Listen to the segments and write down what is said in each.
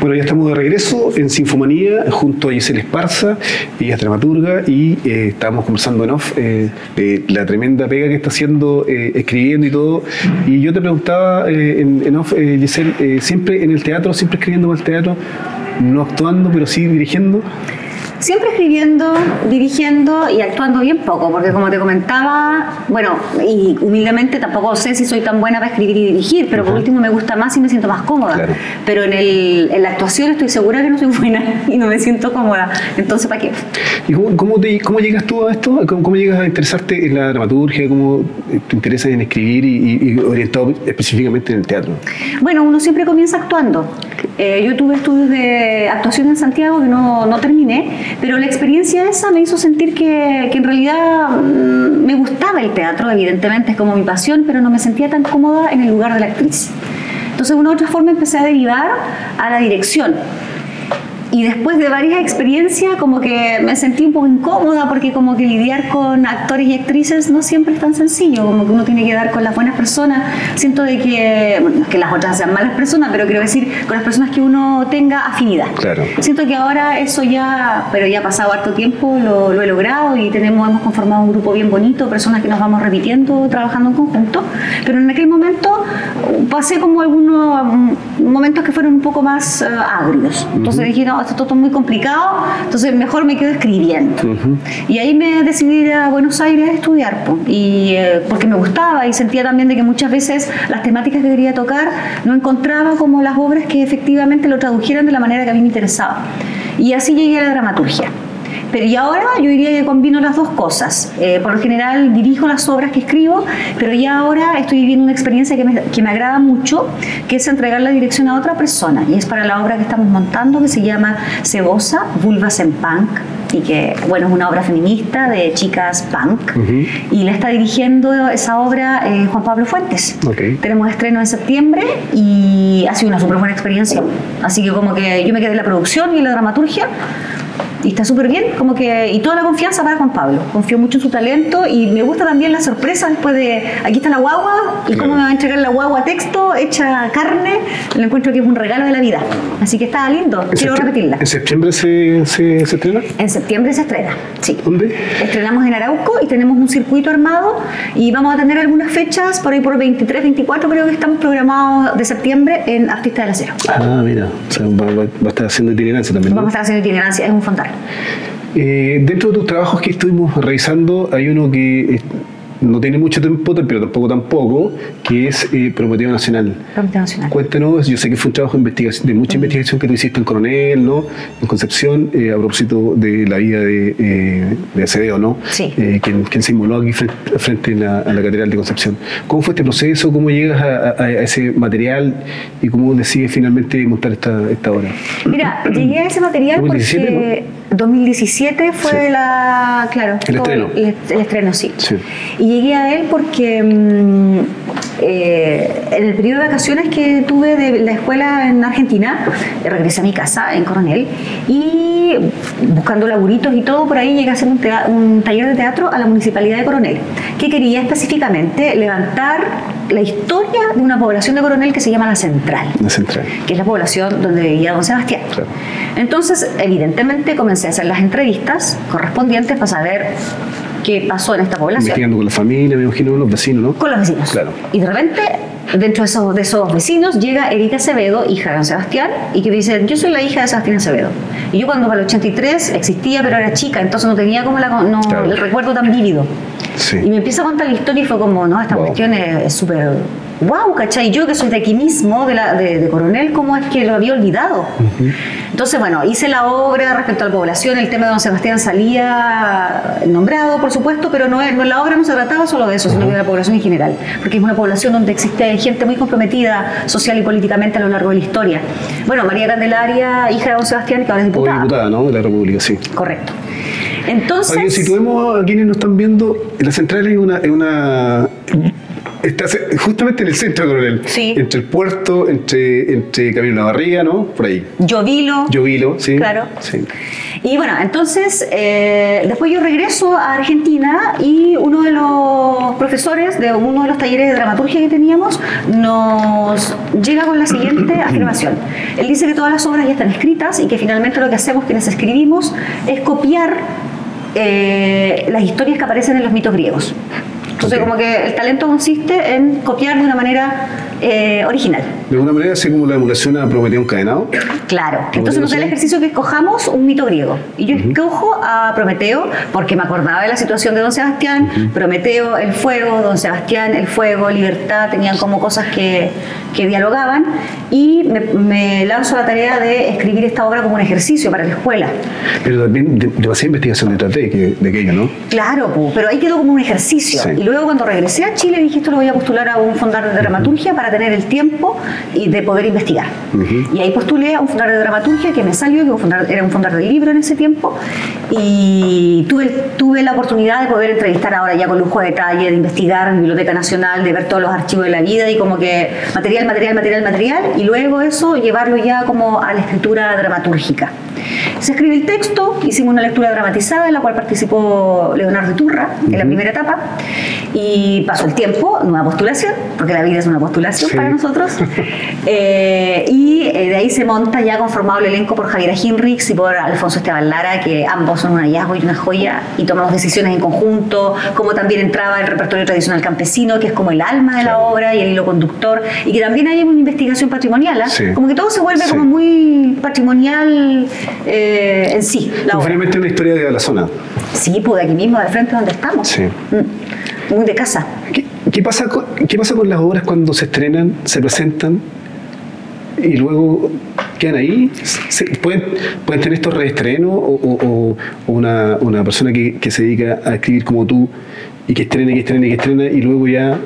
Bueno, ya estamos de regreso en Sinfomanía junto a Giselle Esparza, ella es dramaturga y eh, estábamos conversando en off eh, de la tremenda pega que está haciendo eh, escribiendo y todo. Y yo te preguntaba en, en off, Giselle, siempre en el teatro, siempre escribiendo para el teatro, no actuando, pero sí dirigiendo. Siempre escribiendo, dirigiendo y actuando bien poco, porque como te comentaba, bueno, y humildemente tampoco sé si soy tan buena para escribir y dirigir, pero por último me gusta más y me siento más cómoda. Claro. Pero en, el, en la actuación estoy segura que no soy buena y no me siento cómoda. Entonces, ¿para qué? ¿Y cómo, cómo, te- cómo llegas tú a esto? ¿Cómo, cómo llegas a interesarte en la dramaturgia? ¿Cómo te interesas en escribir y, y- y orientado específicamente en el teatro? Bueno, uno siempre comienza actuando. Eh, yo tuve estudios de actuación en Santiago que no, no terminé, pero la experiencia esa me hizo sentir que, que en realidad mm, me gustaba el teatro, evidentemente es como mi pasión, pero no me sentía tan cómoda en el lugar de la actriz. Entonces, de una u otra forma empecé a derivar a la dirección. Y después de varias experiencias, como que me sentí un poco incómoda porque como que lidiar con actores y actrices no siempre es tan sencillo, como que uno tiene que dar con las buenas personas. Siento de que, bueno, que las otras sean malas personas, pero quiero decir, con las personas que uno tenga afinidad. Claro. Siento que ahora eso ya, pero ya ha pasado harto tiempo, lo, lo he logrado y tenemos, hemos conformado un grupo bien bonito, personas que nos vamos repitiendo, trabajando en conjunto. Pero en aquel momento uh, pasé como algunos mm, momentos que fueron un poco más eh, agrios. Entonces dije, no, esto es todo muy complicado, entonces mejor me quedo escribiendo. Y ahí me decidí ir a Buenos Aires a estudiar, po, y, eh, porque me gustaba y sentía también de que muchas veces las temáticas que quería tocar no encontraba como las obras que efectivamente lo tradujeran de la manera que a mí me interesaba. Y así llegué a la dramaturgia. Pero y ahora yo diría que combino las dos cosas. Eh, por lo general dirijo las obras que escribo, pero ya ahora estoy viviendo una experiencia que me, que me agrada mucho, que es entregar la dirección a otra persona. Y es para la obra que estamos montando, que se llama Cebosa, Vulvas en Punk, y que, bueno, es una obra feminista de chicas punk. Y la está dirigiendo esa obra eh, Juan Pablo Fuentes. Ok. Tenemos estreno en septiembre y ha sido una súper buena experiencia. Así que como que yo me quedé en la producción y en la dramaturgia y está súper bien, como que, y toda la confianza para Juan Pablo. Confío mucho en su talento y me gusta también la sorpresa después de, aquí está la guagua y cómo me va a entregar la guagua texto, hecha carne, lo encuentro que es un regalo de la vida. Así que está lindo, ¿En quiero repetirla. ¿En septiembre se, se, se estrena? En septiembre se estrena, sí. ¿Dónde? Estrenamos en Arauco y tenemos un circuito armado y vamos a tener algunas fechas, por ahí por 23, 24 creo que estamos programados de septiembre en Artista del Acero. Ah, mira, o sea, va, va- va a estar haciendo itinerancia también. ¿no? Vamos a estar haciendo itinerancia, es un Eh, dentro de tus trabajos que estuvimos revisando, hay uno que eh, no tiene mucho tiempo, pero tampoco tampoco, que es eh, Prometeo Nacional. Comité Nacional. Cuéntanos, yo sé que fue un trabajo de, investigación, de mucha investigación que tú hiciste en Coronel, ¿no? En Concepción, eh, a propósito de la vida de, eh, de Acevedo, ¿no? Sí. Eh, quien, quien se inmoló aquí frente, frente a, la, a la Catedral de Concepción. ¿Cómo fue este proceso? ¿Cómo llegas a, a- a ese material? ¿Y cómo decides finalmente montar esta, esta obra? Mira, llegué a ese material 2017, porque 2017 fue Sí. la, claro, El estreno. El, el estreno, sí. Sí. Y llegué a él porque mm, eh, en el periodo de vacaciones que tuve de la escuela en Argentina, eh, regresé a mi casa en Coronel y buscando laburitos y todo, por ahí llegué a hacer un taller de teatro a la Municipalidad de Coronel, que quería específicamente levantar la historia de una población de Coronel que se llama La Central La central. que es la población donde vivía don Sebastián. Claro. Entonces, evidentemente, comencé a hacer las entrevistas correspondientes para saber qué pasó en esta población. Investigando con la familia, me imagino, los vecinos, ¿no? Con los vecinos. Claro. Y de repente, dentro de esos, de esos vecinos, llega Erika Acevedo, hija de Sebastián, y que dice, yo soy la hija de Sebastián Acevedo. Y yo cuando para el 83 existía, pero era chica, entonces no tenía como la, no, Claro. el recuerdo tan vívido. Sí. Y me empieza a contar la historia y fue como, no, esta Wow. cuestión es súper wow, ¿cachai? Yo que soy de aquí mismo, de, la, de, de Coronel, ¿cómo es que lo había olvidado? Entonces, bueno, hice la obra respecto a la población, el tema de don Sebastián salía nombrado, por supuesto, pero no, no la obra no se trataba solo de eso, sino que de la población en general, porque es una población donde existe gente muy comprometida social y políticamente a lo largo de la historia. Bueno, María Candelaria, hija de don Sebastián, que ahora es O diputada. diputada, ¿no? De la República, sí. Correcto. Entonces... Oye, situemos a quienes nos están viendo, la central es una, es una Estás justamente en el centro Coronel. Sí. Entre el puerto, entre, entre Camino La Barriga, ¿no? Por ahí. Llovilo. Llovilo, sí. Claro. Sí. Y bueno, entonces eh, después yo regreso a Argentina y uno de los profesores de uno de los talleres de dramaturgia que teníamos nos llega con la siguiente afirmación. Él dice que todas las obras ya están escritas y que finalmente lo que hacemos quienes escribimos es copiar eh, las historias que aparecen en los mitos griegos. Entonces, como que el talento consiste en copiar de una manera eh, original. De alguna manera, así como la emulación a Prometeo encadenado. Claro. ¿Cómo Entonces nos da el ejercicio que escojamos un mito griego. Y yo escojo a Prometeo porque me acordaba de la situación de Don Sebastián. Prometeo, el fuego, Don Sebastián, el fuego, libertad, tenían como cosas que, que dialogaban. Y me, me lanzo a la tarea de escribir esta obra como un ejercicio para la escuela. Pero también de- demasiada investigación detrás de, de aquello, ¿no? Claro, pero ahí quedó como un ejercicio. Sí. Y luego cuando regresé a Chile dije, esto lo voy a postular a un fondar de dramaturgia para tener el tiempo y de poder investigar. Ujú. Y ahí postulé a un fondar de dramaturgia que me salió, que un era un fondar del libro en ese tiempo. Y tuve, tuve la oportunidad de poder entrevistar ahora ya con lujo de detalle, de investigar en Biblioteca Nacional, de ver todos los archivos de la vida y como que material, material, material, material. Y luego eso llevarlo ya como a la escritura dramatúrgica. Se escribe el texto, hicimos una lectura dramatizada en la cual participó Leonardo Turra en la primera etapa y pasó el tiempo, nueva postulación, porque la vida es una postulación Sí. para nosotros. Eh, y eh, de ahí se monta ya conformado el elenco por Javiera Hinrichs y por Alfonso Esteban Lara, que ambos son un hallazgo y una joya y tomamos decisiones en conjunto, como también entraba el repertorio tradicional campesino, que es como el alma de la obra y el hilo conductor, y que también hay una investigación patrimonial. Sí. como que todo se vuelve Sí. como muy patrimonial eh, en sí, la obra. Finalmente una historia de la zona. Sí, pues de aquí mismo, de frente donde estamos. Sí. Mm, Muy de casa. ¿Qué, qué pasa con, ¿Qué pasa con las obras cuando se estrenan, se presentan y luego quedan ahí? ¿Pueden, pueden tener estos reestrenos o, o- o- una, una persona que, que se dedica a escribir como tú y que estrena que estrena que estrena y luego ya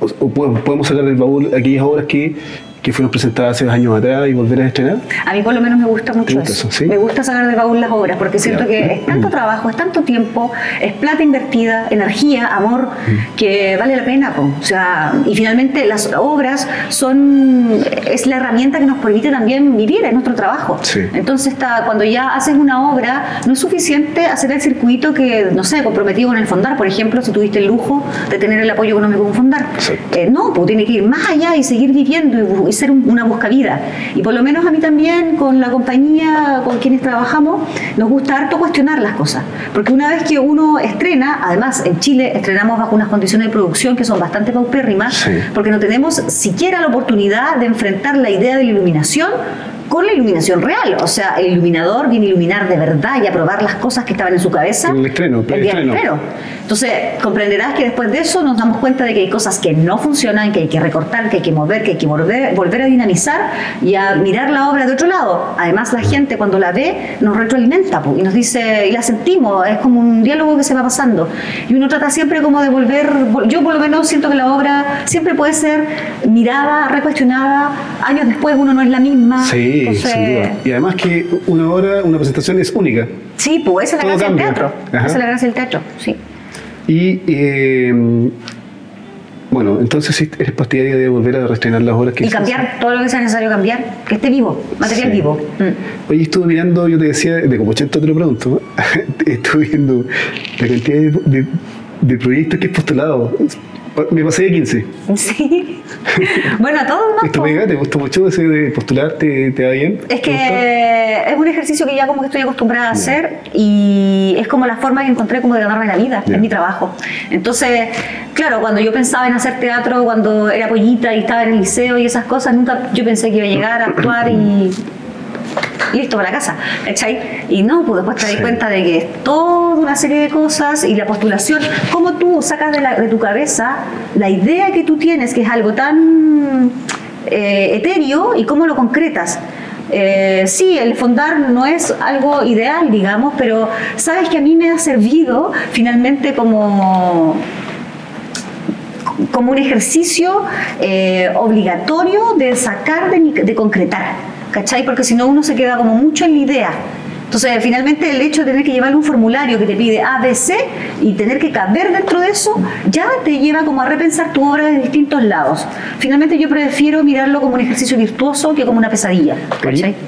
o, podemos sacar del baúl aquellas obras que, que fueron presentadas hace años atrás y volver a estrenar? A mí por lo menos me gusta mucho gusta eso. eso, sí? Me gusta sacar del baúl las obras porque siento Ya. que es tanto trabajo, es tanto tiempo, es plata invertida, energía, amor, Mm. que vale la pena. po. O sea, y finalmente las obras son es la herramienta que nos permite también vivir en nuestro trabajo. Sí. Entonces está, cuando ya haces una obra, no es suficiente hacer el circuito que, no sé, comprometido con el fondar, por ejemplo, si tuviste el lujo de tener el apoyo económico de un fondar. Eh, no, pues tiene que ir más allá y seguir viviendo y, y ser un- una buscavida. Y por lo menos a mí también, con la compañía con quienes trabajamos, nos gusta harto cuestionar las cosas. Porque una vez que uno estrena, además en Chile estrenamos bajo unas condiciones de producción que son bastante paupérrimas, Sí. porque no tenemos siquiera la oportunidad de enfrentar la idea de la iluminación con la iluminación real. O sea, el iluminador viene a iluminar de verdad y a probar las cosas que estaban en su cabeza. En el estreno, el día del preestreno. estreno. Entonces, comprenderás que después de eso nos damos cuenta de que hay cosas que no funcionan, que hay que recortar, que hay que mover, que hay que volver, volver a dinamizar y a mirar la obra de otro lado. Además, la gente cuando la ve nos retroalimenta y nos dice, y la sentimos, es como un diálogo que se va pasando. Y uno trata siempre como de volver, yo por lo menos siento que la obra siempre puede ser mirada, recuestionada, años después uno no es la misma. Sí, Entonces, sin duda. Y además que una obra, una presentación es única. Sí, pues esa es la gracia del teatro. Esa es la gracia del teatro, sí. Y eh, bueno, entonces sí eres partidaria de volver a reestrenar las obras que Y hiciste. cambiar todo lo que sea necesario cambiar, que esté vivo, material Sí. vivo. Mm. Oye, estuve mirando, yo te decía, de como 80 te lo pregunto, estuve viendo la cantidad de, de- de proyectos que he postulado. Me pasé de 15. Sí. bueno, a todos más. ¿Esto pega? ¿Te gusta mucho ese de postular? ¿Te, va bien? Es que es un ejercicio que ya como que estoy acostumbrada a hacer y es como la forma que encontré como de ganarme la vida, es mi trabajo. Entonces, claro, cuando yo pensaba en hacer teatro, cuando era pollita y estaba en el liceo y esas cosas, nunca yo pensé que iba a llegar a actuar y listo para la casa, ¿cachai? Y no, pues después te das Sí. cuenta de que es toda una serie de cosas y la postulación, cómo tú sacas de, la- de tu cabeza la idea que tú tienes, que es algo tan eh, etéreo, y cómo lo concretas. Eh, sí, el fondar no es algo ideal, digamos, pero sabes que a mí me ha servido finalmente como como un ejercicio eh, obligatorio de sacar, de, mi- de concretar, ¿cachai? Porque si no uno se queda como mucho en la idea Entonces, finalmente el hecho de tener que llevar un formulario que te pide A, B, C y tener que caber dentro de eso, ya te lleva como a repensar tu obra de distintos lados. Finalmente yo prefiero mirarlo como un ejercicio virtuoso que como una pesadilla.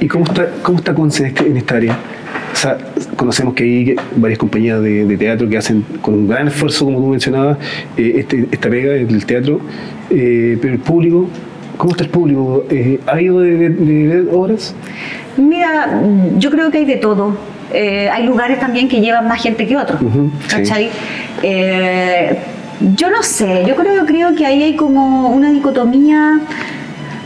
¿Y cómo está, cómo está Conce en esta área? O sea, conocemos que hay varias compañías de, teatro que hacen con un gran esfuerzo, como tú mencionabas, eh, este, esta pega del teatro, eh, pero el público, ¿cómo está el público? Eh, ¿Ha ido de, ver obras? Mira, yo creo que hay de todo. hay lugares también que llevan más gente que otros. yo no sé, yo creo, creo que ahí hay como una dicotomía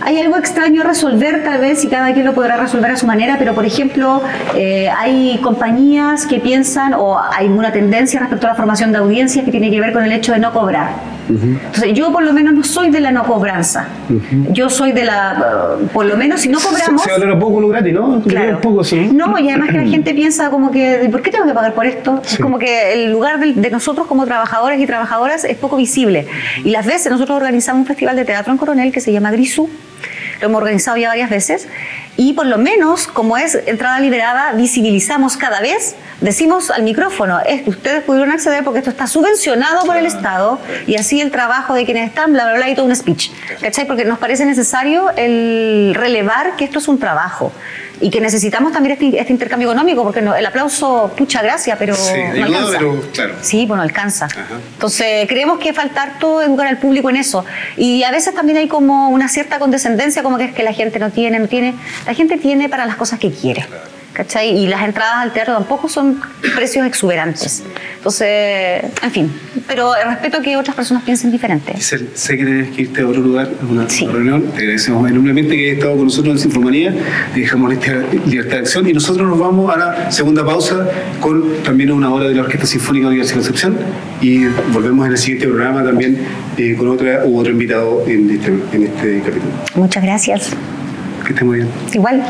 hay algo extraño a resolver tal vez y cada quien lo podrá resolver a su manera, pero por ejemplo eh, hay compañías que piensan o hay una tendencia respecto a la formación de audiencias que tiene que ver con el hecho de no cobrar. Entonces yo por lo menos no soy de la no cobranza. Yo soy de la, por lo menos si no cobramos... Se, se poco lo gratis, ¿no? Claro. Poco, sí. No, y además que la gente piensa como que, ¿por qué tengo que pagar por esto? Es como que el lugar de, de, nosotros como trabajadores y trabajadoras es poco visible. Y las veces nosotros organizamos un festival de teatro en Coronel que se llama Grisú, lo hemos organizado ya varias veces, y por lo menos, como es entrada liberada, visibilizamos cada vez, decimos al micrófono, es, ustedes pudieron acceder porque esto está subvencionado por el Estado, y así el trabajo de quienes están, bla, bla, bla, y todo un speech. ¿Cachai? Porque nos parece necesario el relevar que esto es un trabajo y que necesitamos también este, este intercambio económico, porque el aplauso, pucha gracia, pero sí, no alcanza. Pero, claro. Sí, bueno, alcanza. Entonces, creemos que faltar todo educar al público en eso. Y a veces también hay como una cierta condescendencia, como que es que la gente no tiene, no tiene. La gente tiene para las cosas que quiere. ¿Cachai? Y las entradas al teatro tampoco son precios exuberantes. Entonces, en fin, pero respeto que otras personas piensen diferente. sé que tienes que irte a otro lugar, a una reunión. Te agradecemos enormemente que hayas estado con nosotros en Sinfomanía. Dejamos esta libertad de acción y nosotros nos vamos a la segunda pausa con también una hora de la Orquesta Sinfónica de Universidad de Concepción y volvemos en el siguiente programa también eh, con otra u otro invitado en este, en este capítulo. Muchas gracias. Que esté muy bien. Igual.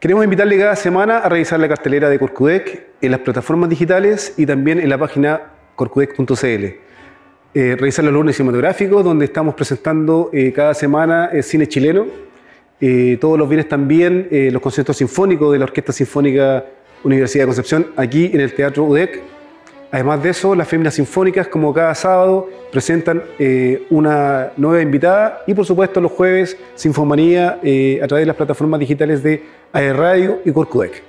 Queremos invitarle cada semana a revisar la cartelera de Corcudec en las plataformas digitales y también en la página corcudec.cl. Eh, revisar los lunes cinematográficos, donde estamos presentando eh, cada semana el cine chileno. Eh, todos los viernes también los conciertos sinfónicos de la Orquesta Sinfónica Universidad de Concepción, aquí en el Teatro UDEC. Además de eso, las féminas sinfónicas, como cada sábado, presentan una nueva invitada y, por supuesto, los jueves, Sinfomanía a través de las plataformas digitales de a Radio y Corcudec.